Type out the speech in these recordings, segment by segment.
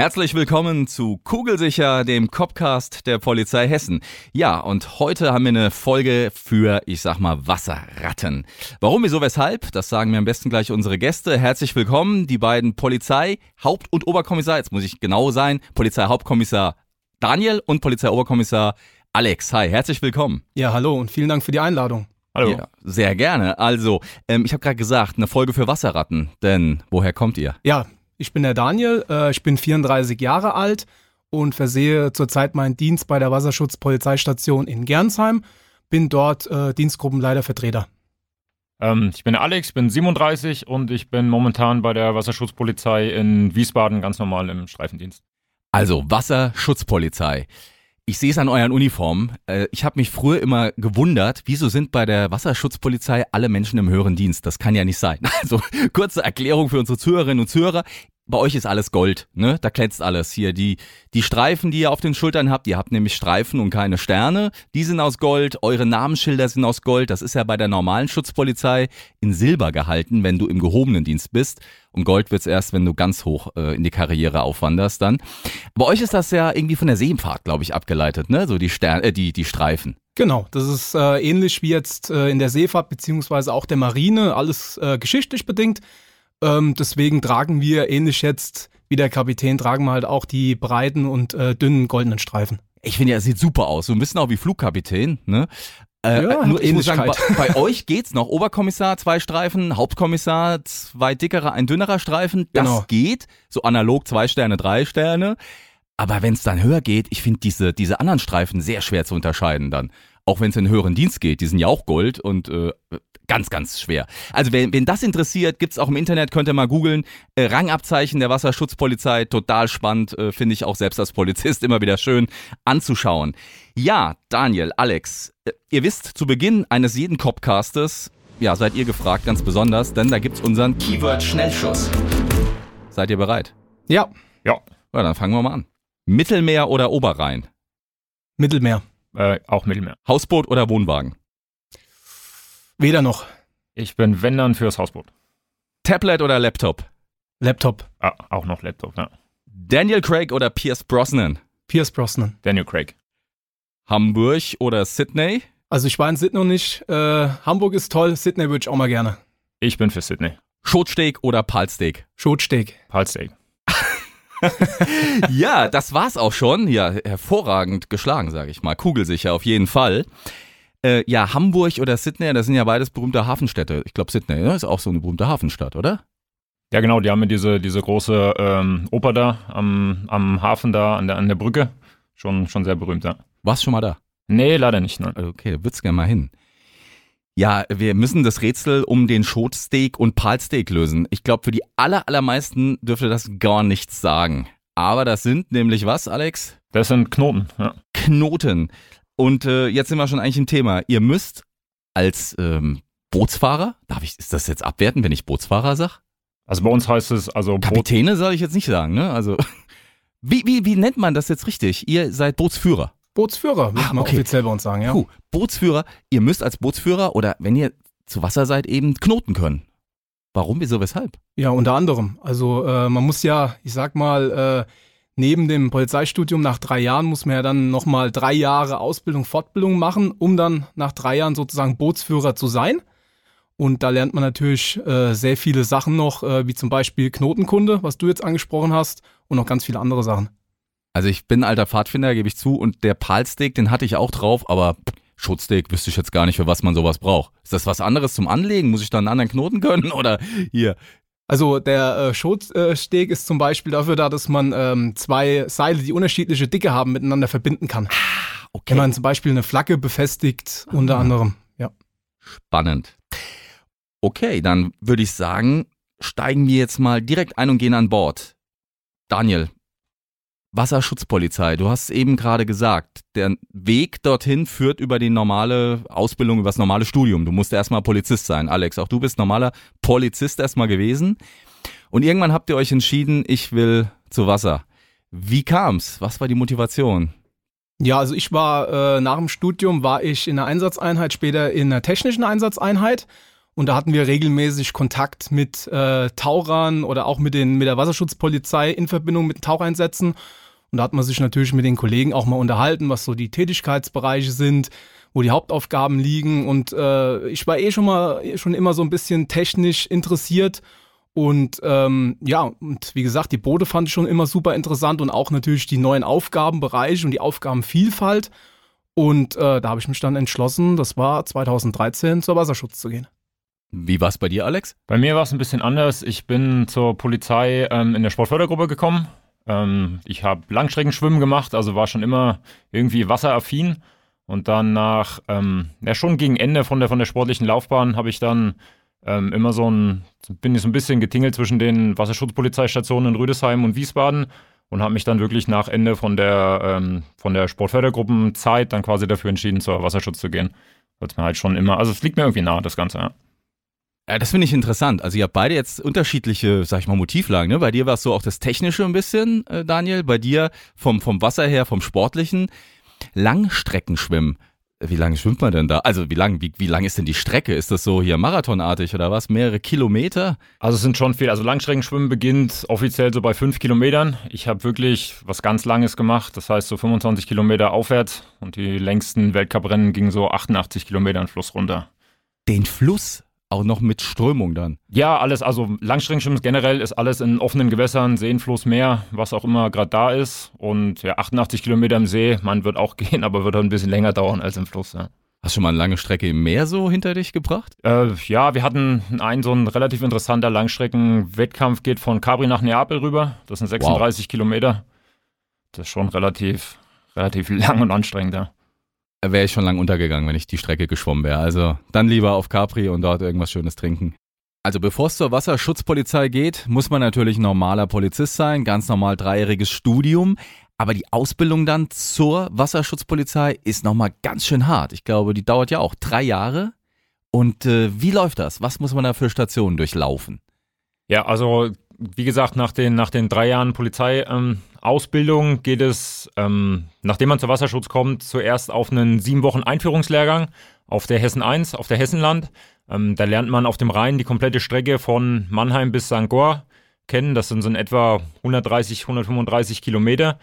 Herzlich willkommen zu Kugelsicher, dem Copcast der Polizei Hessen. Ja, und heute haben wir eine Folge für, ich sag mal, Wasserratten. Warum, wieso, weshalb? Das sagen mir am besten gleich unsere Gäste. Herzlich willkommen, die beiden Polizei, Haupt- und Oberkommissar, jetzt muss ich genau sein, Polizei Hauptkommissar Daniel und Polizei Oberkommissar Alex. Hi, herzlich willkommen. Ja, hallo und vielen Dank für die Einladung. Hallo. Ja, sehr gerne. Also, ähm, ich habe gerade gesagt, eine Folge für Wasserratten. Denn woher kommt ihr? Ja, ich bin der Daniel, äh, ich bin 34 Jahre alt und versehe zurzeit meinen Dienst bei der Wasserschutzpolizeistation in Gernsheim. Bin dort äh, Dienstgruppenleiter Vertreter. Ähm, ich bin Alex, bin 37 und ich bin momentan bei der Wasserschutzpolizei in Wiesbaden ganz normal im Streifendienst. Also Wasserschutzpolizei. Ich sehe es an euren Uniformen. Äh, ich habe mich früher immer gewundert, wieso sind bei der Wasserschutzpolizei alle Menschen im höheren Dienst? Das kann ja nicht sein. Also kurze Erklärung für unsere Zuhörerinnen und Zuhörer bei euch ist alles Gold, ne? Da glänzt alles hier. Die, die Streifen, die ihr auf den Schultern habt, ihr habt nämlich Streifen und keine Sterne, die sind aus Gold, eure Namensschilder sind aus Gold. Das ist ja bei der normalen Schutzpolizei in Silber gehalten, wenn du im gehobenen Dienst bist. Und Gold wird's erst, wenn du ganz hoch äh, in die Karriere aufwanderst dann. Bei euch ist das ja irgendwie von der Seefahrt, glaube ich, abgeleitet, ne? So die Sterne, äh, die, die Streifen. Genau, das ist äh, ähnlich wie jetzt äh, in der Seefahrt beziehungsweise auch der Marine, alles äh, geschichtlich bedingt. Ähm, deswegen tragen wir ähnlich jetzt wie der Kapitän, tragen wir halt auch die breiten und äh, dünnen goldenen Streifen. Ich finde, er sieht super aus. So ein bisschen auch wie Flugkapitän, ne? Äh, Ja, nur hat ich muss sagen, bei, bei euch geht's noch. Oberkommissar, zwei Streifen, Hauptkommissar, zwei dickere, ein dünnerer Streifen. Das Genau. geht. So analog zwei Sterne, drei Sterne. Aber wenn es dann höher geht, ich finde diese, diese anderen Streifen sehr schwer zu unterscheiden dann. Auch wenn es in den höheren Dienst geht, die sind ja auch Gold und äh, ganz, ganz schwer. Also wenn, wenn das interessiert, gibt's auch im Internet, könnt ihr mal googeln. Äh, Rangabzeichen der Wasserschutzpolizei, total spannend, äh, finde ich auch selbst als Polizist immer wieder schön anzuschauen. Ja, Daniel, Alex, äh, ihr wisst, zu Beginn eines jeden Copcastes, ja, seid ihr gefragt, ganz besonders, denn da gibt's unseren Keyword-Schnellschuss. Seid ihr bereit? Ja, Ja, Ja, dann fangen wir mal an. Mittelmeer oder Oberrhein? Mittelmeer. äh, auch Mittelmeer. Hausboot oder Wohnwagen? Weder noch. Ich bin Wendern fürs Hausboot. Tablet oder Laptop? Laptop. Ah, auch noch Laptop, ja. Daniel Craig oder Pierce Brosnan? Pierce Brosnan. Daniel Craig. Hamburg oder Sydney? Also ich war in Sydney noch nicht. Äh, Hamburg ist toll, Sydney würde ich auch mal gerne. Ich bin für Sydney. Schotsteak oder Palsteak? Schotsteak. Palsteak. ja, das war's auch schon. Ja, hervorragend geschlagen, sage ich mal. Kugelsicher auf jeden Fall. Äh, ja, Hamburg oder Sydney, das sind ja beides berühmte Hafenstädte. Ich glaube, Sydney ne, ist auch so eine berühmte Hafenstadt, oder? Ja, genau, die haben ja diese, diese große ähm, Oper da am, am Hafen da, an der, an der Brücke. Schon, schon sehr berühmt, ja. Warst schon mal da? Nee, leider nicht, nein. Okay, da würd's gerne mal hin. Ja, wir müssen das Rätsel um den Schotsteak und Palsteak lösen. Ich glaube, für die aller, allermeisten dürfte das gar nichts sagen. Aber das sind nämlich was, Alex? Das sind Knoten, ja. Knoten. Und äh, jetzt sind wir schon eigentlich im Thema. Ihr müsst als ähm, Bootsfahrer, darf ich, ist das jetzt abwerten, wenn ich Bootsfahrer sag? Also bei uns heißt es, also Boot, Kapitäne soll ich jetzt nicht sagen, ne? Also, wie, wie, wie nennt man das jetzt richtig? Ihr seid Bootsführer. Bootsführer, muss Ah, man okay. offiziell bei uns sagen, ja. Puh, Bootsführer, ihr müsst als Bootsführer oder wenn ihr zu Wasser seid, eben knoten können. Warum, wieso, weshalb? Ja, unter anderem. Also äh, man muss ja, ich sag mal, äh, neben dem Polizeistudium nach drei Jahren muss man ja dann nochmal drei Jahre Ausbildung, Fortbildung machen, um dann nach drei Jahren sozusagen Bootsführer zu sein. Und da lernt man natürlich äh, sehr viele Sachen noch, äh, wie zum Beispiel Knotenkunde, was du jetzt angesprochen hast, und noch ganz viele andere Sachen. Also ich bin alter Pfadfinder, gebe ich zu, und der Palsteak, den hatte ich auch drauf, aber Schutzsteak wüsste ich jetzt gar nicht, für was man sowas braucht. Ist das was anderes zum Anlegen? Muss ich da einen anderen Knoten können? Oder hier? Also der äh, Schotsteg ist zum Beispiel dafür da, dass man ähm, zwei Seile, die unterschiedliche Dicke haben, miteinander verbinden kann. Okay. Wenn man zum Beispiel eine Flagge befestigt, unter Ah. anderem. Ja. Spannend. Okay, dann würde ich sagen, steigen wir jetzt mal direkt ein und gehen an Bord. Daniel, Wasserschutzpolizei, du hast eben gerade gesagt, der Weg dorthin führt über die normale Ausbildung, über das normale Studium. Du musst erstmal Polizist sein. Alex, auch du bist normaler Polizist erstmal gewesen. Und irgendwann habt ihr euch entschieden, ich will zu Wasser. Wie kam's? Was war die Motivation? Ja, also ich war äh, nach dem Studium war ich in der Einsatzeinheit, später in der technischen Einsatzeinheit und da hatten wir regelmäßig Kontakt mit äh, Tauchern oder auch mit den mit der Wasserschutzpolizei in Verbindung mit Taucheinsätzen und da hat man sich natürlich mit den Kollegen auch mal unterhalten, was so die Tätigkeitsbereiche sind, wo die Hauptaufgaben liegen und äh, ich war eh schon mal schon immer so ein bisschen technisch interessiert und ähm, ja, und wie gesagt, die Boote fand ich schon immer super interessant und auch natürlich die neuen Aufgabenbereiche und die Aufgabenvielfalt. Und äh, da habe ich mich dann entschlossen, das war 2013, zur Wasserschutz zu gehen. Wie war es bei dir, Alex? Bei mir war es ein bisschen anders. Ich bin zur Polizei ähm, in der Sportfördergruppe gekommen. Ähm, ich habe Langstreckenschwimmen gemacht, also war schon immer irgendwie wasseraffin. Und dann nach, ähm, ja schon gegen Ende von der, von der sportlichen Laufbahn habe ich dann ähm, immer so ein, bin ich so ein bisschen getingelt zwischen den Wasserschutzpolizeistationen in Rüdesheim und Wiesbaden und habe mich dann wirklich nach Ende von der, ähm, von der Sportfördergruppenzeit dann quasi dafür entschieden, zur Wasserschutz zu gehen. Weil es mir halt schon immer, also es liegt mir irgendwie nahe, das Ganze, ja. Ja, das finde ich interessant. Also ihr habt beide jetzt unterschiedliche, sag ich mal, Motivlagen. Ne? Bei dir war es so auch das Technische ein bisschen, äh, Daniel. Bei dir vom, vom Wasser her, vom Sportlichen. Langstreckenschwimmen. Wie lange schwimmt man denn da? Also wie lang, wie, wie lang ist denn die Strecke? Ist das so hier marathonartig oder was? Mehrere Kilometer? Also es sind schon viel. Also Langstreckenschwimmen beginnt offiziell so bei fünf Kilometern. Ich habe wirklich was ganz Langes gemacht. Das heißt so 25 Kilometer aufwärts und die längsten Weltcuprennen gingen so 88 Kilometer den Fluss runter. Den Fluss? Auch noch mit Strömung dann. Ja, alles, also Langstreckenschwimmen generell ist alles in offenen Gewässern, Seen, Fluss, Meer, was auch immer gerade da ist. Und ja, 88 Kilometer im See, man wird auch gehen, aber wird halt ein bisschen länger dauern als im Fluss, ja. Hast du schon mal eine lange Strecke im Meer so hinter dich gebracht? Äh, ja, wir hatten einen so ein relativ interessanter Langstreckenwettkampf, geht von Capri nach Neapel rüber. Das sind 36 wow. Kilometer. Das ist schon relativ, relativ lang und anstrengend, ja wäre ich schon lang untergegangen, wenn ich die Strecke geschwommen wäre. Also dann lieber auf Capri und dort irgendwas Schönes trinken. Also bevor es zur Wasserschutzpolizei geht, muss man natürlich normaler Polizist sein, ganz normal dreijähriges Studium. Aber die Ausbildung dann zur Wasserschutzpolizei ist nochmal ganz schön hart. Ich glaube, die dauert ja auch drei Jahre. Und äh, wie läuft das? Was muss man da für Stationen durchlaufen? Ja, also wie gesagt, nach den, nach den drei Jahren Polizeiausbildung ähm, geht es, ähm, nachdem man zur Wasserschutz kommt, zuerst auf einen sieben Wochen Einführungslehrgang auf der Hessen 1, auf der Hessenland. Ähm, da lernt man auf dem Rhein die komplette Strecke von Mannheim bis St. Goar kennen. Das sind so in etwa 130, 135 Kilometer.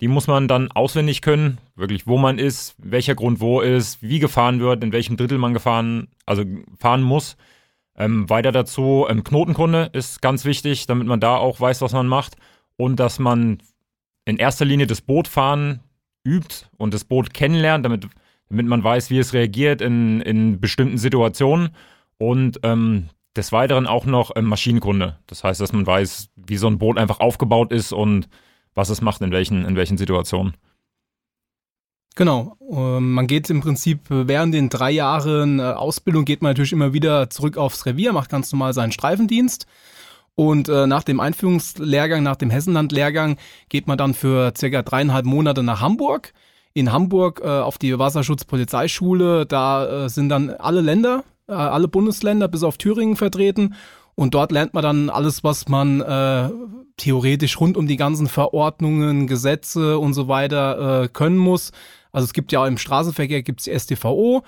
Die muss man dann auswendig können, wirklich wo man ist, welcher Grund wo ist, wie gefahren wird, in welchem Drittel man gefahren, also fahren muss. Ähm, weiter dazu, ähm, Knotenkunde ist ganz wichtig, damit man da auch weiß, was man macht. Und dass man in erster Linie das Bootfahren übt und das Boot kennenlernt, damit, damit man weiß, wie es reagiert in, in bestimmten Situationen. Und ähm, des Weiteren auch noch ähm, Maschinenkunde. Das heißt, dass man weiß, wie so ein Boot einfach aufgebaut ist und was es macht in welchen, in welchen Situationen. Genau. Ähm, man geht im Prinzip äh, während den drei Jahren äh, Ausbildung geht man natürlich immer wieder zurück aufs Revier, macht ganz normal seinen Streifendienst. Und äh, nach dem Einführungslehrgang, nach dem Hessenland-Lehrgang, geht man dann für circa dreieinhalb Monate nach Hamburg. In Hamburg äh, auf die Wasserschutzpolizeischule. Da äh, sind dann alle Länder, äh, alle Bundesländer bis auf Thüringen vertreten. Und dort lernt man dann alles, was man äh, theoretisch rund um die ganzen Verordnungen, Gesetze und so weiter äh, können muss. Also es gibt ja im Straßenverkehr gibt's die STVO,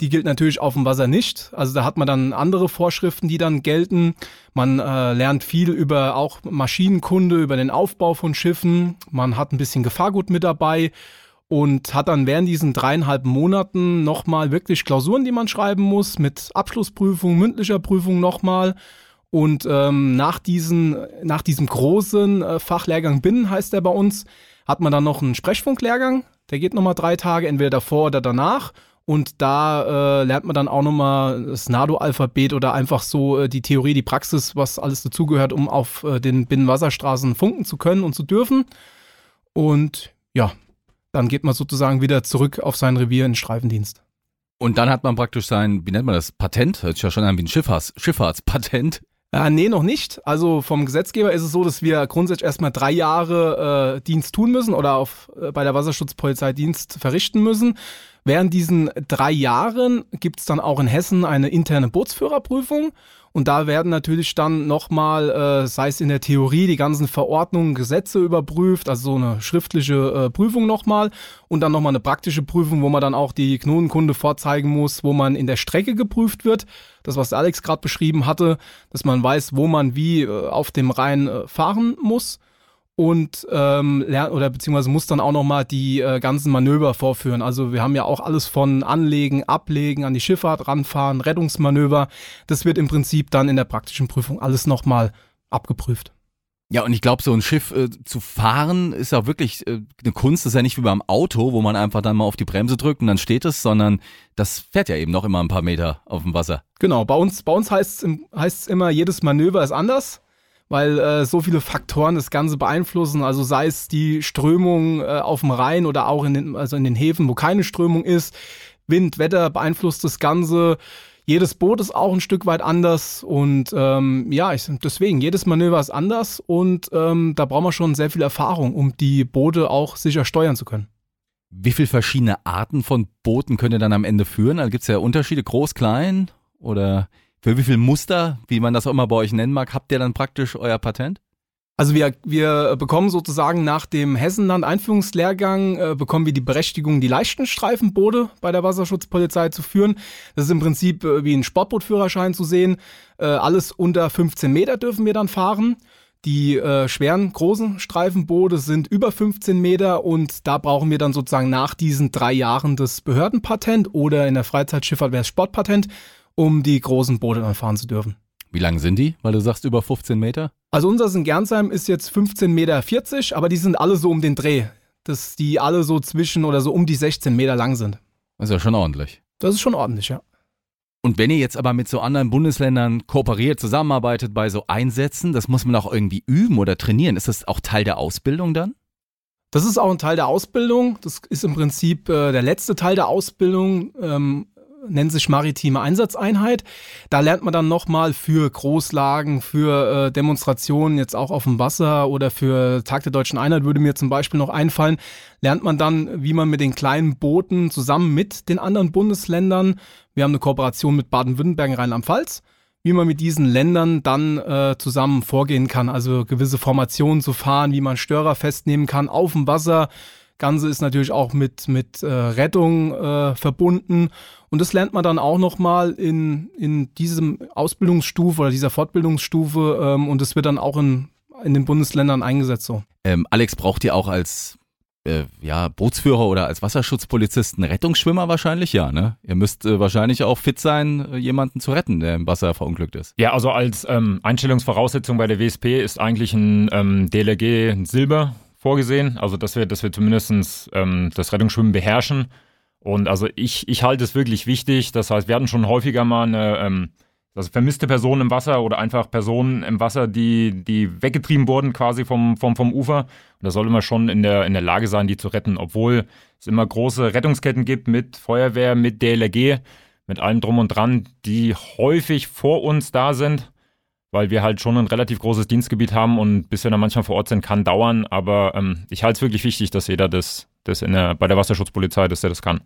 die gilt natürlich auf dem Wasser nicht. Also da hat man dann andere Vorschriften, die dann gelten. Man äh, lernt viel über auch Maschinenkunde, über den Aufbau von Schiffen. Man hat ein bisschen Gefahrgut mit dabei und hat dann während diesen dreieinhalb Monaten nochmal wirklich Klausuren, die man schreiben muss, mit Abschlussprüfung, mündlicher Prüfung nochmal. Und ähm, nach, diesen, nach diesem großen äh, Fachlehrgang Binnen heißt der bei uns, hat man dann noch einen Sprechfunklehrgang. Der geht nochmal drei Tage, entweder davor oder danach. Und da äh, lernt man dann auch nochmal das NADO-Alphabet oder einfach so äh, die Theorie, die Praxis, was alles dazugehört, um auf äh, den Binnenwasserstraßen funken zu können und zu dürfen. Und ja, dann geht man sozusagen wieder zurück auf sein Revier in Streifendienst. Und dann hat man praktisch sein, wie nennt man das, Patent? Hört sich ja schon an wie ein Schifffahrts Schifffahrtspatent. Äh, nee, noch nicht. Also vom Gesetzgeber ist es so, dass wir grundsätzlich erstmal drei Jahre äh, Dienst tun müssen oder auf, äh, bei der Wasserschutzpolizei Dienst verrichten müssen. Während diesen drei Jahren gibt es dann auch in Hessen eine interne Bootsführerprüfung. Und da werden natürlich dann nochmal, äh, sei es in der Theorie, die ganzen Verordnungen, Gesetze überprüft, also so eine schriftliche äh, Prüfung nochmal und dann nochmal eine praktische Prüfung, wo man dann auch die Knotenkunde vorzeigen muss, wo man in der Strecke geprüft wird. Das, was Alex gerade beschrieben hatte, dass man weiß, wo man wie äh, auf dem Rhein äh, fahren muss und ähm, lernt oder beziehungsweise muss dann auch nochmal die äh, ganzen Manöver vorführen. Also wir haben ja auch alles von Anlegen, Ablegen, an die Schifffahrt ranfahren, Rettungsmanöver. Das wird im Prinzip dann in der praktischen Prüfung alles nochmal abgeprüft. Ja, und ich glaube, so ein Schiff äh, zu fahren ist ja wirklich äh, eine Kunst. Das ist ja nicht wie beim Auto, wo man einfach dann mal auf die Bremse drückt und dann steht es, sondern das fährt ja eben noch immer ein paar Meter auf dem Wasser. Genau, bei uns, bei uns heißt es immer, jedes Manöver ist anders weil äh, so viele Faktoren das Ganze beeinflussen. Also sei es die Strömung äh, auf dem Rhein oder auch in den, also in den Häfen, wo keine Strömung ist. Wind, Wetter beeinflusst das Ganze. Jedes Boot ist auch ein Stück weit anders und ähm, ja, ich, deswegen, jedes Manöver ist anders und ähm, da brauchen wir schon sehr viel Erfahrung, um die Boote auch sicher steuern zu können. Wie viele verschiedene Arten von Booten könnt ihr dann am Ende führen? Also gibt es ja Unterschiede, groß, klein oder für wie viel Muster, wie man das auch immer bei euch nennen mag, habt ihr dann praktisch euer Patent? Also wir, wir bekommen sozusagen nach dem Hessenland-Einführungslehrgang, äh, bekommen wir die Berechtigung, die leichten Streifenboote bei der Wasserschutzpolizei zu führen. Das ist im Prinzip äh, wie ein Sportbootführerschein zu sehen. Äh, alles unter 15 Meter dürfen wir dann fahren. Die äh, schweren, großen Streifenboote sind über 15 Meter und da brauchen wir dann sozusagen nach diesen drei Jahren das Behördenpatent oder in der Freizeitschifffahrt wäre es Sportpatent um die großen Boote dann fahren zu dürfen. Wie lang sind die? Weil du sagst über 15 Meter? Also unser in Gernsheim ist jetzt 15,40 Meter, aber die sind alle so um den Dreh. Dass die alle so zwischen oder so um die 16 Meter lang sind. Das ist ja schon ordentlich. Das ist schon ordentlich, ja. Und wenn ihr jetzt aber mit so anderen Bundesländern kooperiert, zusammenarbeitet bei so Einsätzen, das muss man auch irgendwie üben oder trainieren. Ist das auch Teil der Ausbildung dann? Das ist auch ein Teil der Ausbildung. Das ist im Prinzip äh, der letzte Teil der Ausbildung. Ähm, nennt sich maritime Einsatzeinheit. Da lernt man dann nochmal für Großlagen, für äh, Demonstrationen jetzt auch auf dem Wasser oder für Tag der Deutschen Einheit würde mir zum Beispiel noch einfallen, lernt man dann, wie man mit den kleinen Booten zusammen mit den anderen Bundesländern, wir haben eine Kooperation mit Baden-Württemberg und Rheinland-Pfalz, wie man mit diesen Ländern dann äh, zusammen vorgehen kann, also gewisse Formationen zu fahren, wie man Störer festnehmen kann auf dem Wasser, Ganze ist natürlich auch mit, mit äh, Rettung äh, verbunden. Und das lernt man dann auch nochmal in, in diesem Ausbildungsstufe oder dieser Fortbildungsstufe ähm, und es wird dann auch in, in den Bundesländern eingesetzt so. Ähm, Alex, braucht ihr auch als äh, ja, Bootsführer oder als Wasserschutzpolizist einen Rettungsschwimmer wahrscheinlich? Ja, ne? Ihr müsst äh, wahrscheinlich auch fit sein, äh, jemanden zu retten, der im Wasser verunglückt ist. Ja, also als ähm, Einstellungsvoraussetzung bei der WSP ist eigentlich ein ähm, DLRG Silber vorgesehen, also dass wir, dass wir zumindest ähm, das Rettungsschwimmen beherrschen. Und also ich, ich halte es wirklich wichtig. Das heißt, wir hatten schon häufiger mal eine ähm, also vermisste Personen im Wasser oder einfach Personen im Wasser, die, die weggetrieben wurden quasi vom, vom, vom Ufer. Und da sollte man schon in der, in der Lage sein, die zu retten, obwohl es immer große Rettungsketten gibt mit Feuerwehr, mit DLRG, mit allem drum und dran, die häufig vor uns da sind weil wir halt schon ein relativ großes Dienstgebiet haben und bis wir dann manchmal vor Ort sind, kann dauern. Aber ähm, ich halte es wirklich wichtig, dass jeder das, das in der, bei der Wasserschutzpolizei, dass er das kann.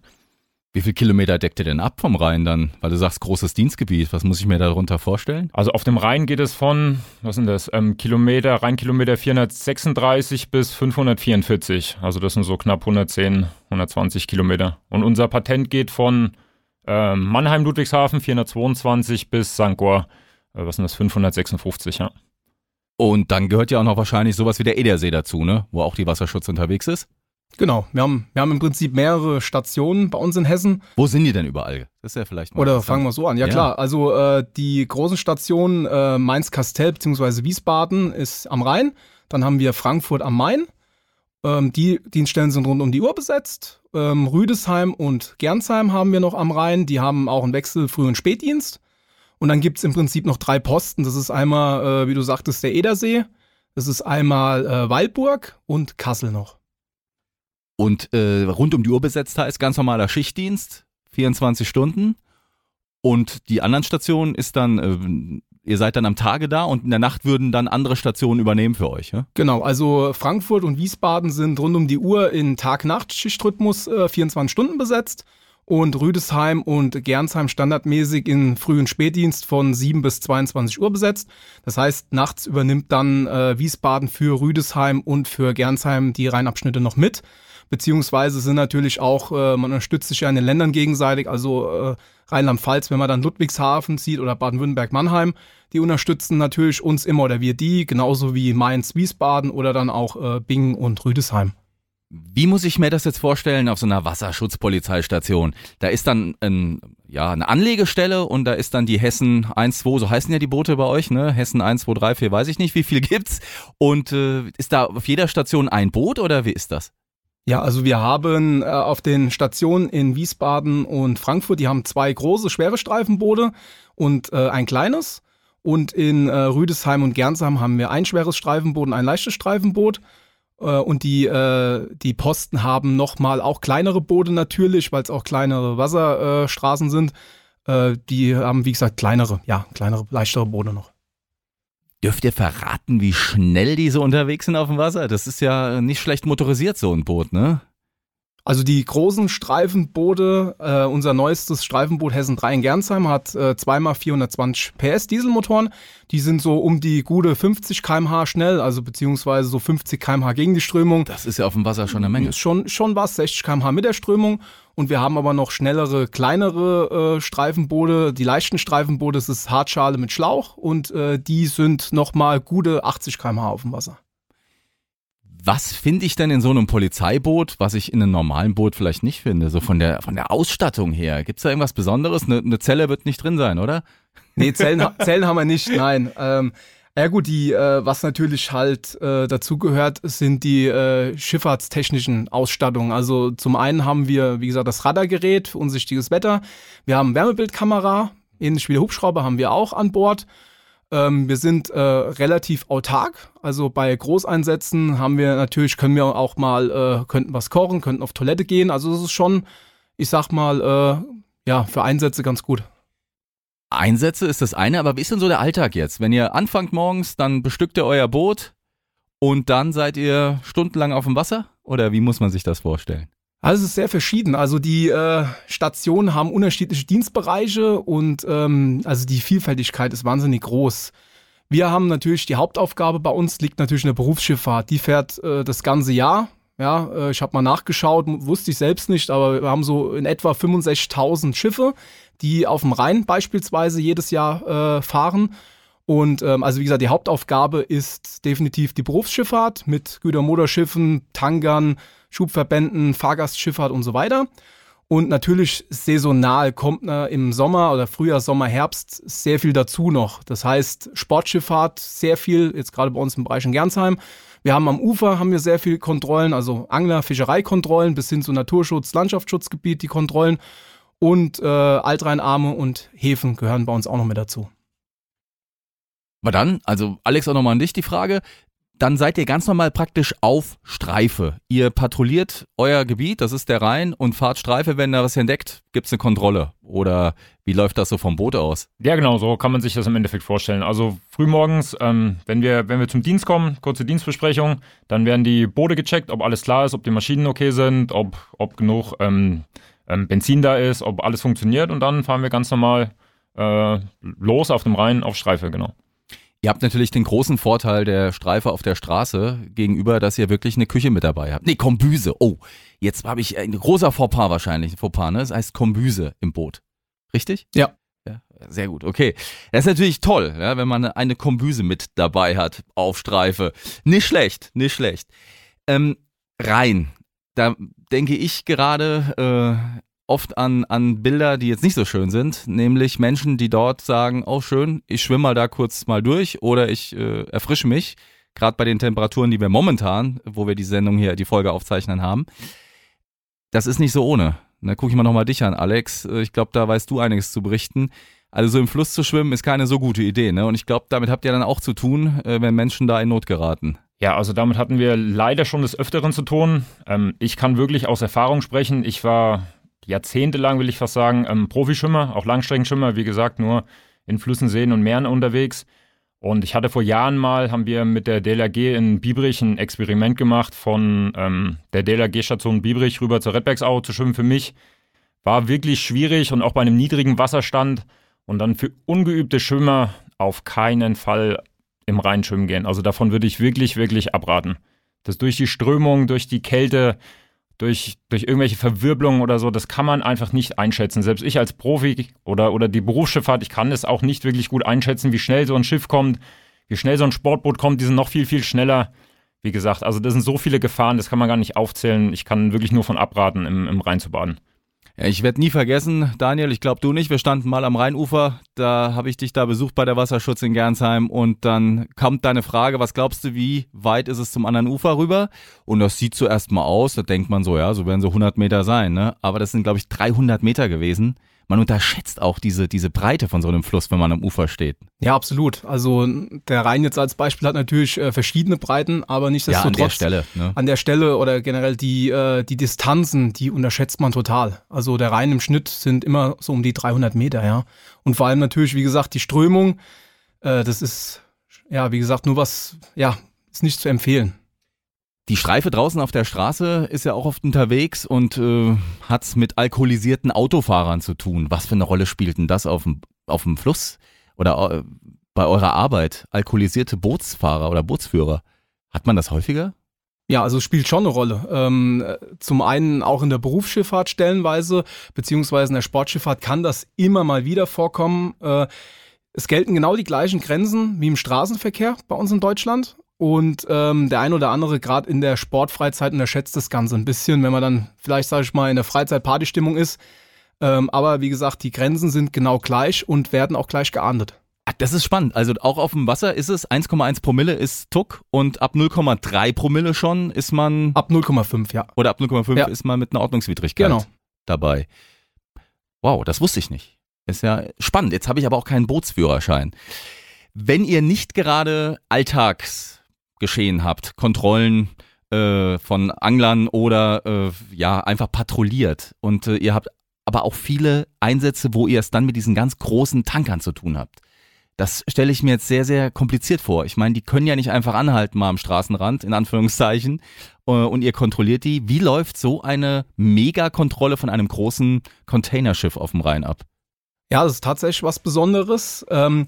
Wie viele Kilometer deckt ihr denn ab vom Rhein dann? Weil du sagst, großes Dienstgebiet. Was muss ich mir darunter vorstellen? Also auf dem Rhein geht es von, was sind das, ähm, Kilometer, Rheinkilometer 436 bis 544. Also das sind so knapp 110, 120 Kilometer. Und unser Patent geht von äh, Mannheim-Ludwigshafen 422 bis St. Goar was sind das, 556, ja. Und dann gehört ja auch noch wahrscheinlich sowas wie der Edersee dazu, ne? Wo auch die Wasserschutz unterwegs ist. Genau, wir haben, wir haben im Prinzip mehrere Stationen bei uns in Hessen. Wo sind die denn überall? Das ist ja vielleicht mal Oder fangen wir so an. Ja, ja. klar, also äh, die großen Stationen äh, Mainz-Kastell bzw. Wiesbaden ist am Rhein. Dann haben wir Frankfurt am Main. Ähm, die Dienststellen sind rund um die Uhr besetzt. Ähm, Rüdesheim und Gernsheim haben wir noch am Rhein. Die haben auch einen Wechsel Früh- und Spätdienst. Und dann gibt es im Prinzip noch drei Posten. Das ist einmal, äh, wie du sagtest, der Edersee. Das ist einmal äh, Waldburg und Kassel noch. Und äh, rund um die Uhr besetzt ist ganz normaler Schichtdienst, 24 Stunden. Und die anderen Stationen ist dann, äh, Ihr seid dann am Tage da und in der Nacht würden dann andere Stationen übernehmen für euch. Ja? Genau, also Frankfurt und Wiesbaden sind rund um die Uhr in Tag-Nacht-Schichtrhythmus äh, 24 Stunden besetzt und Rüdesheim und Gernsheim standardmäßig in Früh- und Spätdienst von 7 bis 22 Uhr besetzt. Das heißt, nachts übernimmt dann äh, Wiesbaden für Rüdesheim und für Gernsheim die Rheinabschnitte noch mit. Beziehungsweise sind natürlich auch, äh, man unterstützt sich ja in den Ländern gegenseitig, also äh, Rheinland-Pfalz, wenn man dann Ludwigshafen zieht oder Baden-Württemberg-Mannheim, die unterstützen natürlich uns immer oder wir die, genauso wie Mainz, Wiesbaden oder dann auch äh, Bingen und Rüdesheim. Wie muss ich mir das jetzt vorstellen auf so einer Wasserschutzpolizeistation? Da ist dann ein, ja, eine Anlegestelle und da ist dann die Hessen 1, 2, so heißen ja die Boote bei euch, ne? Hessen 1, 2, 3, 4, weiß ich nicht, wie viel gibt's? Und äh, ist da auf jeder Station ein Boot oder wie ist das? Ja, also wir haben äh, auf den Stationen in Wiesbaden und Frankfurt, die haben zwei große, schwere Streifenboote und äh, ein kleines. Und in äh, Rüdesheim und Gernsheim haben wir ein schweres Streifenboot und ein leichtes Streifenboot. Äh, und die, äh, die Posten haben nochmal auch kleinere Boote natürlich, weil es auch kleinere Wasserstraßen sind. Äh, die haben, wie gesagt, kleinere, ja, kleinere, leichtere Boote noch. Dürft ihr verraten, wie schnell die so unterwegs sind auf dem Wasser? Das ist ja nicht schlecht motorisiert, so ein Boot, ne? Also die großen Streifenboote, äh, unser neuestes Streifenboot Hessen 3 in Gernsheim hat äh, zweimal 420 PS Dieselmotoren. Die sind so um die gute 50 km/h schnell, also beziehungsweise so 50 km/h gegen die Strömung. Das ist ja auf dem Wasser schon eine Menge. Schon, schon was, 60 km/h mit der Strömung. Und wir haben aber noch schnellere, kleinere äh, Streifenboote. Die leichten Streifenboote, das ist Hartschale mit Schlauch und äh, die sind nochmal gute 80 km/h auf dem Wasser. Was finde ich denn in so einem Polizeiboot, was ich in einem normalen Boot vielleicht nicht finde? So von der, von der Ausstattung her. Gibt es da irgendwas Besonderes? Eine, eine, Zelle wird nicht drin sein, oder? Nee, Zellen, Zellen haben wir nicht, nein. Ähm, ja gut, die, äh, was natürlich halt äh, dazugehört, sind die äh, schifffahrtstechnischen Ausstattungen. Also zum einen haben wir, wie gesagt, das Radargerät für unsichtiges Wetter. Wir haben Wärmebildkamera, ähnlich wie der Hubschrauber haben wir auch an Bord. Ähm, wir sind äh, relativ autark. Also bei Großeinsätzen haben wir natürlich, können wir auch mal, äh, könnten was kochen, könnten auf Toilette gehen. Also das ist schon, ich sag mal, äh, ja, für Einsätze ganz gut. Einsätze ist das eine, aber wie ist denn so der Alltag jetzt? Wenn ihr anfangt morgens, dann bestückt ihr euer Boot und dann seid ihr stundenlang auf dem Wasser? Oder wie muss man sich das vorstellen? Also es ist sehr verschieden. Also die äh, Stationen haben unterschiedliche Dienstbereiche und ähm, also die Vielfältigkeit ist wahnsinnig groß. Wir haben natürlich die Hauptaufgabe bei uns liegt natürlich in der Berufsschifffahrt. Die fährt äh, das ganze Jahr. Ja, äh, ich habe mal nachgeschaut, wusste ich selbst nicht, aber wir haben so in etwa 65.000 Schiffe, die auf dem Rhein beispielsweise jedes Jahr äh, fahren. Und ähm, also wie gesagt, die Hauptaufgabe ist definitiv die Berufsschifffahrt mit Gütermotorschiffen, Tankern, Schubverbänden, Fahrgastschifffahrt und so weiter. Und natürlich saisonal kommt na, im Sommer oder Frühjahr, Sommer, Herbst sehr viel dazu noch. Das heißt Sportschifffahrt sehr viel, jetzt gerade bei uns im Bereich in Gernsheim. Wir haben am Ufer haben wir sehr viel Kontrollen, also Angler, Fischereikontrollen bis hin zu Naturschutz, Landschaftsschutzgebiet, die Kontrollen. Und äh, Altrheinarme und Häfen gehören bei uns auch noch mit dazu. Aber dann, also Alex, auch nochmal an dich die Frage dann seid ihr ganz normal praktisch auf Streife. Ihr patrouilliert euer Gebiet, das ist der Rhein, und fahrt Streife, wenn da was entdeckt, gibt es eine Kontrolle. Oder wie läuft das so vom Boot aus? Ja, genau, so kann man sich das im Endeffekt vorstellen. Also frühmorgens, ähm, wenn, wir, wenn wir zum Dienst kommen, kurze Dienstbesprechung, dann werden die Boote gecheckt, ob alles klar ist, ob die Maschinen okay sind, ob, ob genug ähm, ähm, Benzin da ist, ob alles funktioniert und dann fahren wir ganz normal äh, los auf dem Rhein auf Streife, genau. Ihr habt natürlich den großen Vorteil der Streife auf der Straße gegenüber, dass ihr wirklich eine Küche mit dabei habt. Nee, Kombüse. Oh, jetzt habe ich ein großer Fauxpas wahrscheinlich. Fauxpas, ne? Das heißt Kombüse im Boot. Richtig? Ja. ja. Sehr gut, okay. Das ist natürlich toll, ja, wenn man eine Kombüse mit dabei hat auf Streife. Nicht schlecht, nicht schlecht. Ähm, rein, da denke ich gerade, äh, oft an, an Bilder, die jetzt nicht so schön sind, nämlich Menschen, die dort sagen, oh schön, ich schwimme mal da kurz mal durch oder ich äh, erfrische mich, gerade bei den Temperaturen, die wir momentan, wo wir die Sendung hier, die Folge aufzeichnen haben. Das ist nicht so ohne. Da gucke ich mal nochmal dich an, Alex. Äh, ich glaube, da weißt du einiges zu berichten. Also so im Fluss zu schwimmen ist keine so gute Idee, ne? Und ich glaube, damit habt ihr dann auch zu tun, äh, wenn Menschen da in Not geraten. Ja, also damit hatten wir leider schon des Öfteren zu tun. Ähm, ich kann wirklich aus Erfahrung sprechen. Ich war jahrzehntelang, will ich fast sagen, ähm, Profischwimmer, auch Langstreckenschwimmer, wie gesagt, nur in Flüssen, Seen und Meeren unterwegs. Und ich hatte vor Jahren mal, haben wir mit der DLRG in Biebrich ein Experiment gemacht, von ähm, der DLRG-Station Biebrich rüber zur Redbergsau zu schwimmen für mich. War wirklich schwierig und auch bei einem niedrigen Wasserstand. Und dann für ungeübte Schwimmer auf keinen Fall im Rhein schwimmen gehen. Also davon würde ich wirklich, wirklich abraten. Das durch die Strömung, durch die Kälte, durch, durch irgendwelche Verwirbelungen oder so, das kann man einfach nicht einschätzen. Selbst ich als Profi oder, oder die Berufsschifffahrt, ich kann es auch nicht wirklich gut einschätzen, wie schnell so ein Schiff kommt, wie schnell so ein Sportboot kommt, die sind noch viel, viel schneller. Wie gesagt, also das sind so viele Gefahren, das kann man gar nicht aufzählen. Ich kann wirklich nur von abraten, im, im Rhein zu baden. Ja, ich werde nie vergessen, Daniel, ich glaube du nicht, wir standen mal am Rheinufer, da habe ich dich da besucht bei der Wasserschutz in Gernsheim. Und dann kommt deine Frage, was glaubst du, wie weit ist es zum anderen Ufer rüber? Und das sieht zuerst mal aus, da denkt man so, ja, so werden so 100 Meter sein, ne? Aber das sind glaube ich 300 Meter gewesen man unterschätzt auch diese, diese Breite von so einem Fluss, wenn man am Ufer steht. Ja, absolut. Also der Rhein jetzt als Beispiel hat natürlich äh, verschiedene Breiten, aber nichtsdestotrotz. Ja, an der Stelle. Ne? An der Stelle oder generell die, äh, die Distanzen, die unterschätzt man total. Also der Rhein im Schnitt sind immer so um die 300 Meter, ja. Und vor allem natürlich, wie gesagt, die Strömung, äh, das ist, ja, wie gesagt, nur was, ja, ist nicht zu empfehlen. Die Streife draußen auf der Straße ist ja auch oft unterwegs und äh, hat mit alkoholisierten Autofahrern zu tun. Was für eine Rolle spielt denn das auf dem, auf dem Fluss oder äh, bei eurer Arbeit? Alkoholisierte Bootsfahrer oder Bootsführer. Hat man das häufiger? Ja, also spielt schon eine Rolle. Ähm, zum einen auch in der Berufsschifffahrt stellenweise, beziehungsweise in der Sportschifffahrt kann das immer mal wieder vorkommen. Äh, es gelten genau die gleichen Grenzen wie im Straßenverkehr bei uns in Deutschland. Und ähm, der ein oder andere, gerade in der Sportfreizeit, unterschätzt das Ganze ein bisschen, wenn man dann vielleicht, sage ich mal, in der Freizeit-Partystimmung ist. Ähm, aber wie gesagt, die Grenzen sind genau gleich und werden auch gleich geahndet. Ah, das ist spannend. Also auch auf dem Wasser ist es 1,1 Promille ist Tuck und ab 0,3 Promille schon ist man. Ab 0,5, ja. Oder ab 0,5 ja. ist man mit einer Ordnungswidrigkeit genau. dabei. Wow, das wusste ich nicht. Ist ja spannend. Jetzt habe ich aber auch keinen Bootsführerschein. Wenn ihr nicht gerade Alltags geschehen habt, Kontrollen äh, von Anglern oder äh, ja, einfach patrouilliert. Und äh, ihr habt aber auch viele Einsätze, wo ihr es dann mit diesen ganz großen Tankern zu tun habt. Das stelle ich mir jetzt sehr, sehr kompliziert vor. Ich meine, die können ja nicht einfach anhalten mal am Straßenrand, in Anführungszeichen, äh, und ihr kontrolliert die. Wie läuft so eine Megakontrolle von einem großen Containerschiff auf dem Rhein ab? Ja, das ist tatsächlich was Besonderes. Ähm,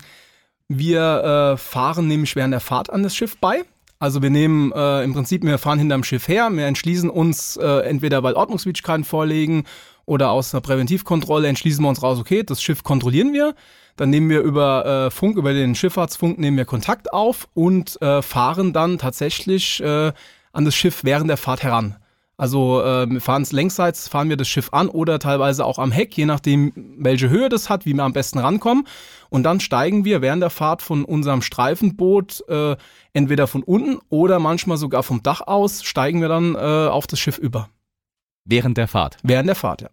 wir äh, fahren nämlich während der Fahrt an das Schiff bei. Also wir nehmen äh, im Prinzip, wir fahren hinterm Schiff her, wir entschließen uns äh, entweder, weil Ordnungswidrigkeiten vorliegen oder aus einer Präventivkontrolle entschließen wir uns raus, okay, das Schiff kontrollieren wir. Dann nehmen wir über äh, Funk, über den Schifffahrtsfunk, nehmen wir Kontakt auf und äh, fahren dann tatsächlich äh, an das Schiff während der Fahrt heran. Also äh, wir fahren es längsseits, fahren wir das Schiff an oder teilweise auch am Heck, je nachdem, welche Höhe das hat, wie wir am besten rankommen. Und dann steigen wir während der Fahrt von unserem Streifenboot äh, entweder von unten oder manchmal sogar vom Dach aus, steigen wir dann äh, auf das Schiff über. Während der Fahrt? Während der Fahrt, ja.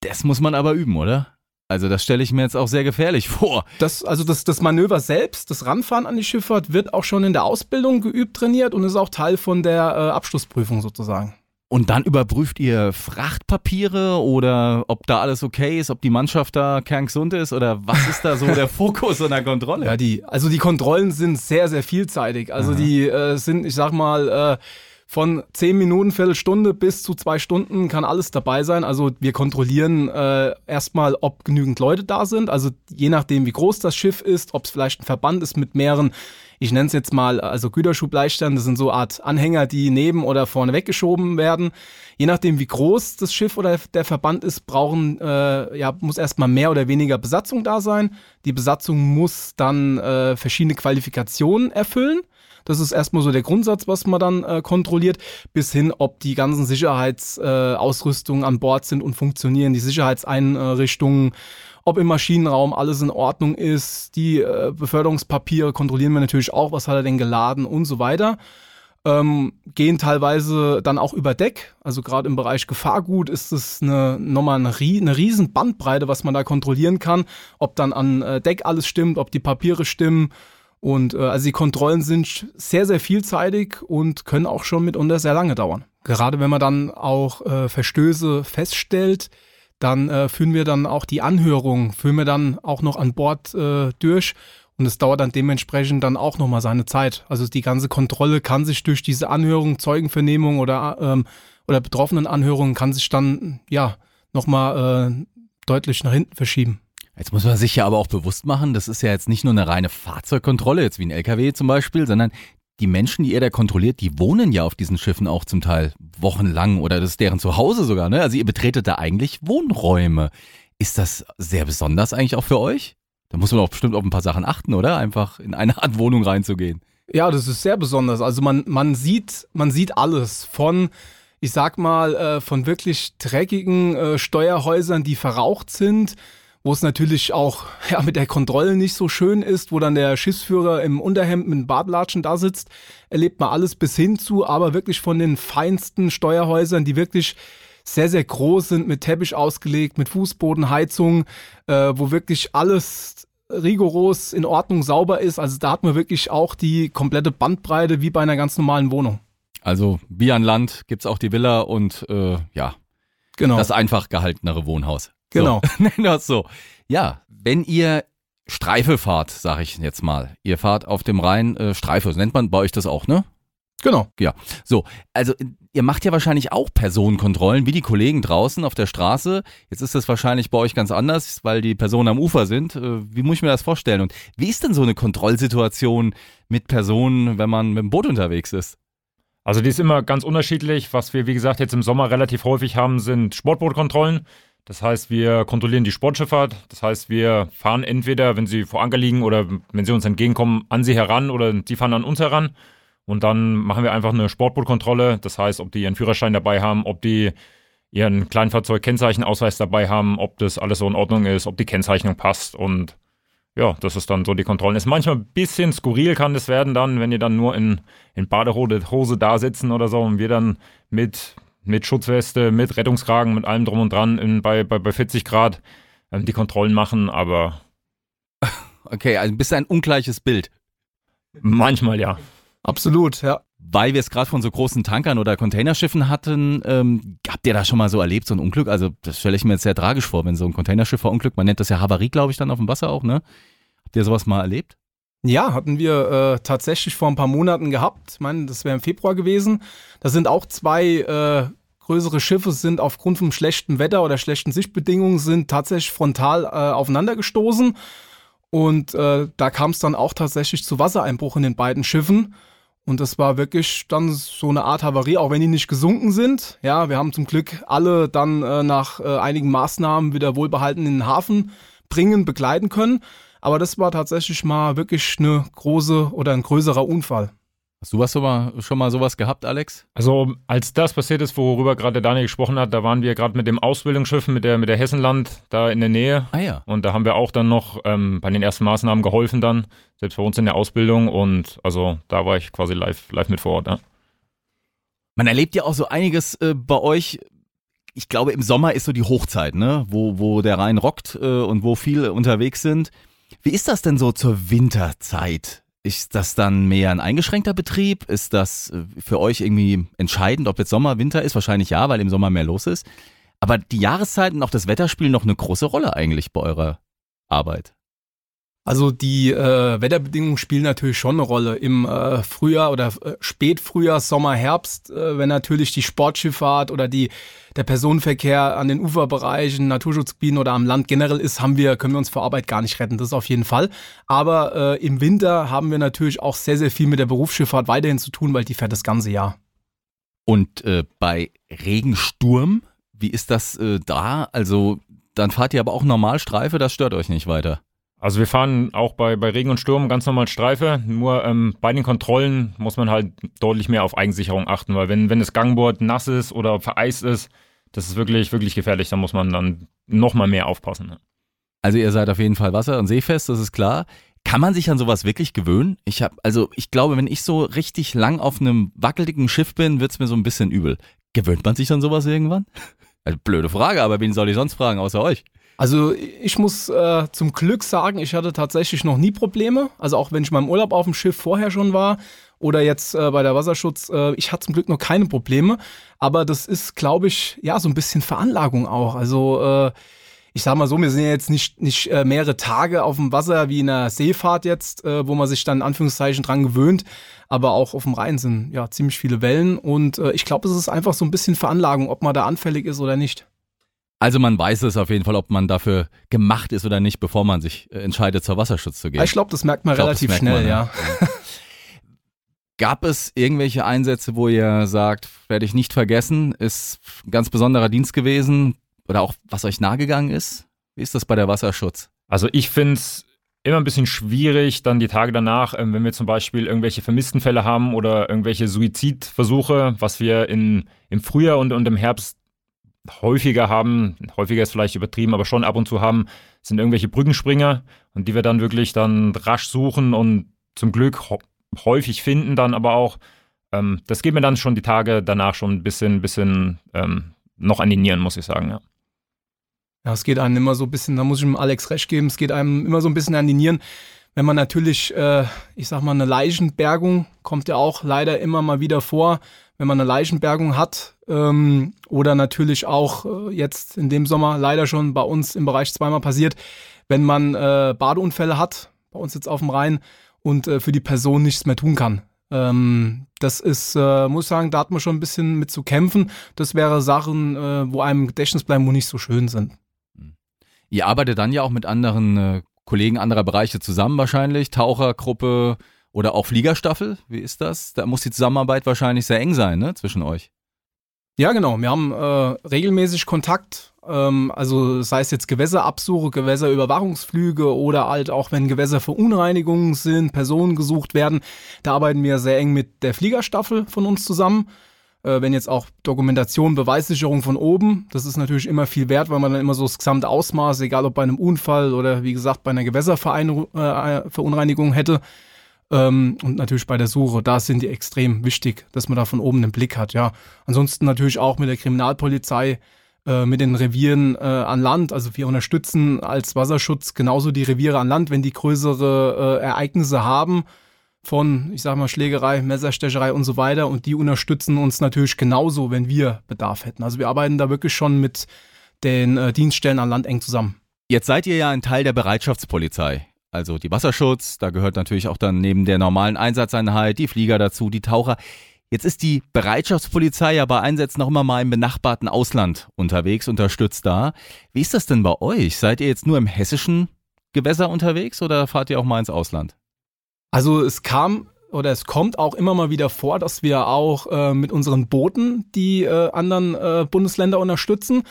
Das muss man aber üben, oder? Also das stelle ich mir jetzt auch sehr gefährlich vor. Das, also das, das Manöver selbst, das Ranfahren an die Schifffahrt, wird auch schon in der Ausbildung geübt, trainiert und ist auch Teil von der äh, Abschlussprüfung sozusagen. Und dann überprüft ihr Frachtpapiere oder ob da alles okay ist, ob die Mannschaft da kerngesund ist oder was ist da so der Fokus in der Kontrolle? Ja, die, also die Kontrollen sind sehr, sehr vielseitig. Also Aha. die äh, sind, ich sag mal, äh, von zehn Minuten, Viertelstunde bis zu zwei Stunden kann alles dabei sein. Also wir kontrollieren äh, erstmal, ob genügend Leute da sind. Also je nachdem, wie groß das Schiff ist, ob es vielleicht ein Verband ist mit mehreren ich nenne es jetzt mal, also Güterschubleistern, das sind so Art Anhänger, die neben oder vorne weggeschoben werden. Je nachdem, wie groß das Schiff oder der Verband ist, brauchen, äh, ja, muss erstmal mehr oder weniger Besatzung da sein. Die Besatzung muss dann äh, verschiedene Qualifikationen erfüllen. Das ist erstmal so der Grundsatz, was man dann äh, kontrolliert, bis hin, ob die ganzen Sicherheitsausrüstungen äh, an Bord sind und funktionieren, die Sicherheitseinrichtungen ob im Maschinenraum alles in Ordnung ist. Die äh, Beförderungspapiere kontrollieren wir natürlich auch, was hat er denn geladen und so weiter. Ähm, gehen teilweise dann auch über Deck. Also gerade im Bereich Gefahrgut ist es eine, nochmal eine, eine riesen Bandbreite, was man da kontrollieren kann. Ob dann an äh, Deck alles stimmt, ob die Papiere stimmen. Und äh, also die Kontrollen sind sehr, sehr vielseitig und können auch schon mitunter sehr lange dauern. Gerade wenn man dann auch äh, Verstöße feststellt, dann äh, führen wir dann auch die Anhörung, führen wir dann auch noch an Bord äh, durch. Und es dauert dann dementsprechend dann auch nochmal seine Zeit. Also die ganze Kontrolle kann sich durch diese Anhörung, Zeugenvernehmung oder, ähm, oder betroffenen Anhörungen kann sich dann ja nochmal äh, deutlich nach hinten verschieben. Jetzt muss man sich ja aber auch bewusst machen, das ist ja jetzt nicht nur eine reine Fahrzeugkontrolle, jetzt wie ein LKW zum Beispiel, sondern die Menschen, die ihr da kontrolliert, die wohnen ja auf diesen Schiffen auch zum Teil wochenlang oder das ist deren Zuhause sogar, ne? Also ihr betretet da eigentlich Wohnräume. Ist das sehr besonders eigentlich auch für euch? Da muss man auch bestimmt auf ein paar Sachen achten, oder? Einfach in eine Art Wohnung reinzugehen. Ja, das ist sehr besonders. Also man, man sieht, man sieht alles von, ich sag mal, äh, von wirklich dreckigen äh, Steuerhäusern, die verraucht sind, wo es natürlich auch ja, mit der Kontrolle nicht so schön ist, wo dann der Schiffsführer im Unterhemd mit Badlatschen da sitzt, erlebt man alles bis hin zu, aber wirklich von den feinsten Steuerhäusern, die wirklich sehr, sehr groß sind, mit Teppich ausgelegt, mit Fußbodenheizung, äh, wo wirklich alles rigoros in Ordnung sauber ist. Also da hat man wirklich auch die komplette Bandbreite wie bei einer ganz normalen Wohnung. Also wie an Land gibt's auch die Villa und äh, ja, genau. das einfach gehaltenere Wohnhaus. Genau. So. Nennen das so. Ja, wenn ihr Streife fahrt, sag ich jetzt mal. Ihr fahrt auf dem Rhein äh, Streife, so nennt man bei euch das auch, ne? Genau. Ja. So, also ihr macht ja wahrscheinlich auch Personenkontrollen, wie die Kollegen draußen auf der Straße. Jetzt ist das wahrscheinlich bei euch ganz anders, weil die Personen am Ufer sind. Äh, wie muss ich mir das vorstellen? Und wie ist denn so eine Kontrollsituation mit Personen, wenn man mit dem Boot unterwegs ist? Also die ist immer ganz unterschiedlich. Was wir, wie gesagt, jetzt im Sommer relativ häufig haben, sind Sportbootkontrollen. Das heißt, wir kontrollieren die Sportschifffahrt. Das heißt, wir fahren entweder, wenn sie vor Anker liegen oder wenn sie uns entgegenkommen, an sie heran oder sie fahren an uns heran. Und dann machen wir einfach eine Sportbootkontrolle. Das heißt, ob die ihren Führerschein dabei haben, ob die ihren Kleinfahrzeug-Kennzeichenausweis dabei haben, ob das alles so in Ordnung ist, ob die Kennzeichnung passt. Und ja, das ist dann so die Kontrollen. Ist manchmal ein bisschen skurril kann das werden dann, wenn ihr dann nur in, in Badehose da sitzen oder so und wir dann mit mit Schutzweste, mit Rettungskragen, mit allem drum und dran in, bei, bei, bei 40 Grad ähm, die Kontrollen machen, aber. Okay, also ein bisschen ein ungleiches Bild. Manchmal ja. Absolut, ja. Weil wir es gerade von so großen Tankern oder Containerschiffen hatten, ähm, habt ihr da schon mal so erlebt, so ein Unglück? Also, das stelle ich mir jetzt sehr tragisch vor, wenn so ein Containerschiff verunglückt. Man nennt das ja Havarie, glaube ich, dann auf dem Wasser auch, ne? Habt ihr sowas mal erlebt? Ja, hatten wir äh, tatsächlich vor ein paar Monaten gehabt. Ich meine, das wäre im Februar gewesen. Da sind auch zwei äh, größere Schiffe sind aufgrund vom schlechten Wetter oder schlechten Sichtbedingungen sind tatsächlich frontal äh, aufeinander gestoßen. Und äh, da kam es dann auch tatsächlich zu Wassereinbruch in den beiden Schiffen. Und das war wirklich dann so eine Art Havarie, auch wenn die nicht gesunken sind. Ja, wir haben zum Glück alle dann äh, nach äh, einigen Maßnahmen wieder wohlbehalten in den Hafen bringen, begleiten können. Aber das war tatsächlich mal wirklich eine große oder ein größerer Unfall. Hast du was schon mal sowas gehabt, Alex? Also als das passiert ist, worüber gerade Daniel gesprochen hat, da waren wir gerade mit dem Ausbildungsschiff, mit der, mit der Hessenland da in der Nähe. Ah ja. Und da haben wir auch dann noch ähm, bei den ersten Maßnahmen geholfen dann, selbst bei uns in der Ausbildung. Und also da war ich quasi live, live mit vor Ort. Ja. Man erlebt ja auch so einiges äh, bei euch. Ich glaube, im Sommer ist so die Hochzeit, ne? Wo, wo der Rhein rockt äh, und wo viele unterwegs sind. Wie ist das denn so zur Winterzeit? Ist das dann mehr ein eingeschränkter Betrieb? Ist das äh, für euch irgendwie entscheidend, ob jetzt Sommer, Winter ist? Wahrscheinlich ja, weil im Sommer mehr los ist. Aber die Jahreszeiten und auch das Wetter spielen noch eine große Rolle eigentlich bei eurer Arbeit. Also die äh, Wetterbedingungen spielen natürlich schon eine Rolle. Im äh, Frühjahr oder äh, Spätfrühjahr, Sommer, Herbst, äh, wenn natürlich die Sportschifffahrt oder die, der Personenverkehr an den Uferbereichen, Naturschutzgebieten oder am Land generell ist, haben wir, können wir uns vor Arbeit gar nicht retten. Das ist auf jeden Fall. Aber äh, im Winter haben wir natürlich auch sehr, sehr viel mit der Berufsschifffahrt weiterhin zu tun, weil die fährt das ganze Jahr. Und äh, bei Regensturm, wie ist das äh, da? Also dann fahrt ihr aber auch Normalstreife, das stört euch nicht weiter. Also wir fahren auch bei, bei Regen und Sturm ganz normal Streife, nur ähm, bei den Kontrollen muss man halt deutlich mehr auf Eigensicherung achten, weil wenn, wenn das Gangboard nass ist oder vereist ist, das ist wirklich, wirklich gefährlich, da muss man dann nochmal mehr aufpassen. Also ihr seid auf jeden Fall wasser- und seefest, das ist klar. Kann man sich an sowas wirklich gewöhnen? Ich habe, also ich glaube, wenn ich so richtig lang auf einem wackeligen Schiff bin, wird's mir so ein bisschen übel. Gewöhnt man sich an sowas irgendwann? Also blöde Frage, aber wen soll ich sonst fragen, außer euch? Also ich muss äh, zum Glück sagen, ich hatte tatsächlich noch nie Probleme. Also auch wenn ich mal im Urlaub auf dem Schiff vorher schon war oder jetzt äh, bei der Wasserschutz, äh, ich hatte zum Glück noch keine Probleme. Aber das ist, glaube ich, ja so ein bisschen Veranlagung auch. Also äh, ich sag mal so, wir sind ja jetzt nicht, nicht äh, mehrere Tage auf dem Wasser wie in einer Seefahrt jetzt, äh, wo man sich dann in Anführungszeichen dran gewöhnt. Aber auch auf dem Rhein sind ja ziemlich viele Wellen. Und äh, ich glaube, es ist einfach so ein bisschen Veranlagung, ob man da anfällig ist oder nicht. Also man weiß es auf jeden Fall, ob man dafür gemacht ist oder nicht, bevor man sich äh, entscheidet, zur Wasserschutz zu gehen. Ich glaube, das merkt man glaub, relativ merkt schnell, man, ja. ja. Gab es irgendwelche Einsätze, wo ihr sagt, werde ich nicht vergessen, ist ein ganz besonderer Dienst gewesen oder auch was euch nahegegangen ist? Wie ist das bei der Wasserschutz? Also ich finde es immer ein bisschen schwierig, dann die Tage danach, ähm, wenn wir zum Beispiel irgendwelche Vermisstenfälle haben oder irgendwelche Suizidversuche, was wir in, im Frühjahr und, und im Herbst häufiger haben, häufiger ist vielleicht übertrieben, aber schon ab und zu haben, sind irgendwelche Brückenspringer und die wir dann wirklich dann rasch suchen und zum Glück häufig finden dann aber auch. Ähm, das geht mir dann schon die Tage danach schon ein bisschen, bisschen ähm, noch an die Nieren, muss ich sagen, ja. Ja, es geht einem immer so ein bisschen, da muss ich dem Alex recht geben, es geht einem immer so ein bisschen an die Nieren. Wenn man natürlich, äh, ich sag mal, eine Leichenbergung kommt ja auch leider immer mal wieder vor, wenn man eine Leichenbergung hat ähm, oder natürlich auch äh, jetzt in dem Sommer leider schon bei uns im Bereich zweimal passiert, wenn man äh, Badeunfälle hat, bei uns jetzt auf dem Rhein und äh, für die Person nichts mehr tun kann. Ähm, das ist, äh, muss ich sagen, da hat man schon ein bisschen mit zu kämpfen. Das wäre Sachen, äh, wo einem Gedächtnis bleiben, wo nicht so schön sind. Ihr arbeitet dann ja auch mit anderen äh, Kollegen anderer Bereiche zusammen wahrscheinlich, Tauchergruppe, oder auch Fliegerstaffel, wie ist das? Da muss die Zusammenarbeit wahrscheinlich sehr eng sein, ne, zwischen euch. Ja, genau. Wir haben äh, regelmäßig Kontakt. Ähm, also sei es jetzt Gewässerabsuche, Gewässerüberwachungsflüge oder halt auch wenn Gewässerverunreinigungen sind, Personen gesucht werden. Da arbeiten wir sehr eng mit der Fliegerstaffel von uns zusammen. Äh, wenn jetzt auch Dokumentation, Beweissicherung von oben, das ist natürlich immer viel wert, weil man dann immer so das gesamte Ausmaß, egal ob bei einem Unfall oder wie gesagt bei einer Gewässerverunreinigung äh, hätte. Ähm, und natürlich bei der Suche, da sind die extrem wichtig, dass man da von oben einen Blick hat. Ja, ansonsten natürlich auch mit der Kriminalpolizei, äh, mit den Revieren äh, an Land. Also wir unterstützen als Wasserschutz genauso die Reviere an Land, wenn die größere äh, Ereignisse haben von, ich sag mal, Schlägerei, Messerstecherei und so weiter. Und die unterstützen uns natürlich genauso, wenn wir Bedarf hätten. Also wir arbeiten da wirklich schon mit den äh, Dienststellen an Land eng zusammen. Jetzt seid ihr ja ein Teil der Bereitschaftspolizei also die Wasserschutz, da gehört natürlich auch dann neben der normalen Einsatzeinheit die Flieger dazu, die Taucher. Jetzt ist die Bereitschaftspolizei ja bei Einsätzen auch immer mal im benachbarten Ausland unterwegs, unterstützt da. Wie ist das denn bei euch? Seid ihr jetzt nur im hessischen Gewässer unterwegs oder fahrt ihr auch mal ins Ausland? Also es kam oder es kommt auch immer mal wieder vor, dass wir auch äh, mit unseren Booten die äh, anderen äh, Bundesländer unterstützen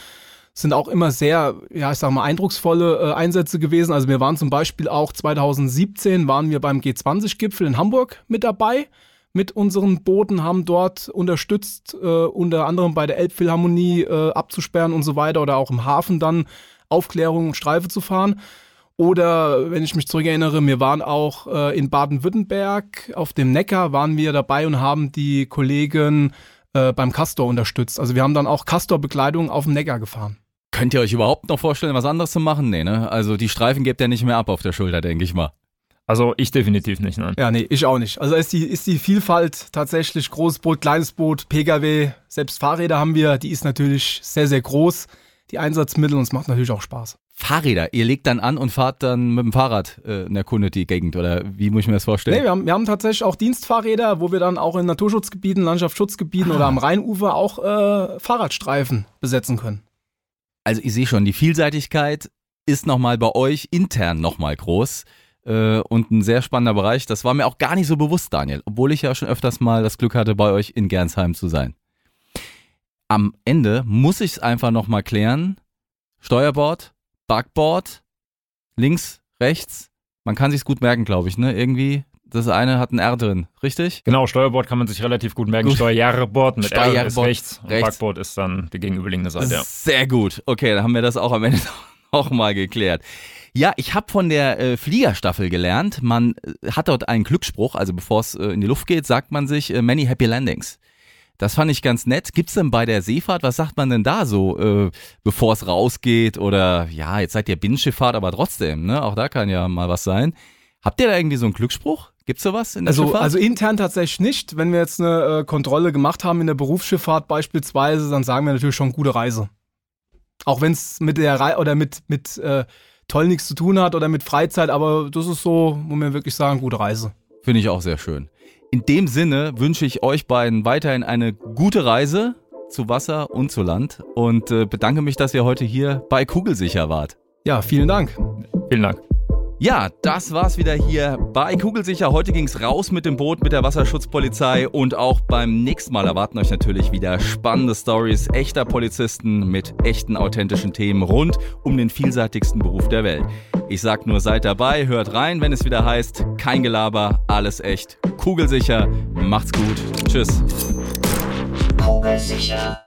sind auch immer sehr, ja, ich sag mal, eindrucksvolle äh, Einsätze gewesen. Also wir waren zum Beispiel auch 2017 waren wir beim G20-Gipfel in Hamburg mit dabei. Mit unseren Booten haben dort unterstützt, äh, unter anderem bei der Elbphilharmonie äh, abzusperren und so weiter oder auch im Hafen dann Aufklärung und Streife zu fahren. Oder wenn ich mich zurückerinnere, wir waren auch äh, in Baden-Württemberg auf dem Neckar, waren wir dabei und haben die Kollegen äh, beim Castor unterstützt. Also wir haben dann auch Castor-Bekleidung auf dem Neckar gefahren. Könnt ihr euch überhaupt noch vorstellen, was anderes zu machen? Nee, ne? Also die Streifen gebt ihr nicht mehr ab auf der Schulter, denke ich mal. Also ich definitiv nicht, nein. Ja, nee, ich auch nicht. Also ist die, ist die Vielfalt tatsächlich großes Boot, kleines Boot, Pkw, selbst Fahrräder haben wir, die ist natürlich sehr, sehr groß. Die Einsatzmittel und es macht natürlich auch Spaß. Fahrräder, ihr legt dann an und fahrt dann mit dem Fahrrad äh, in der Kunde die Gegend oder wie muss ich mir das vorstellen? Nee, wir haben, wir haben tatsächlich auch Dienstfahrräder, wo wir dann auch in Naturschutzgebieten, Landschaftsschutzgebieten ah. oder am Rheinufer auch äh, Fahrradstreifen besetzen können. Also ich sehe schon, die Vielseitigkeit ist nochmal bei euch intern nochmal groß äh, und ein sehr spannender Bereich. Das war mir auch gar nicht so bewusst, Daniel, obwohl ich ja schon öfters mal das Glück hatte, bei euch in Gernsheim zu sein. Am Ende muss ich es einfach nochmal klären. Steuerbord, Backboard, links, rechts. Man kann sich's gut merken, glaube ich, ne? Irgendwie das eine hat ein R drin, richtig? Genau, Steuerbord kann man sich relativ gut merken. Steuerbord mit Steuerbord R ist rechts, rechts. Und Backboard ist dann die gegenüberliegende Seite. Ja. Sehr gut. Okay, dann haben wir das auch am Ende auch mal geklärt. Ja, ich habe von der äh, Fliegerstaffel gelernt. Man äh, hat dort einen Glücksspruch, also bevor es äh, in die Luft geht, sagt man sich äh, Many Happy Landings. Das fand ich ganz nett. Gibt's denn bei der Seefahrt, was sagt man denn da so, äh, bevor es rausgeht? Oder ja, jetzt seid ihr Binnenschifffahrt, aber trotzdem, ne? Auch da kann ja mal was sein. Habt ihr da irgendwie so einen Glücksspruch? Gibt's sowas in der Also, Schifffahrt? also intern tatsächlich nicht. Wenn wir jetzt eine äh, Kontrolle gemacht haben in der Berufsschifffahrt beispielsweise, dann sagen wir natürlich schon gute Reise. Auch wenn es mit der Rei oder mit, mit äh, toll nichts zu tun hat oder mit Freizeit, aber das ist so, wo wir wirklich sagen, gute Reise. Finde ich auch sehr schön. In dem Sinne wünsche ich euch beiden weiterhin eine gute Reise zu Wasser und zu Land und äh, bedanke mich, dass ihr heute hier bei Kugelsicher wart. Ja, vielen Dank. Vielen Dank. Ja, das war's wieder hier bei Kugelsicher. Heute ging's raus mit dem Boot, mit der Wasserschutzpolizei und auch beim nächsten Mal erwarten euch natürlich wieder spannende Stories echter Polizisten mit echten authentischen Themen rund um den vielseitigsten Beruf der Welt. Ich sag nur, seid dabei, hört rein, wenn es wieder heißt, kein Gelaber, alles echt, kugelsicher. Macht's gut. Tschüss. Kugelsicher.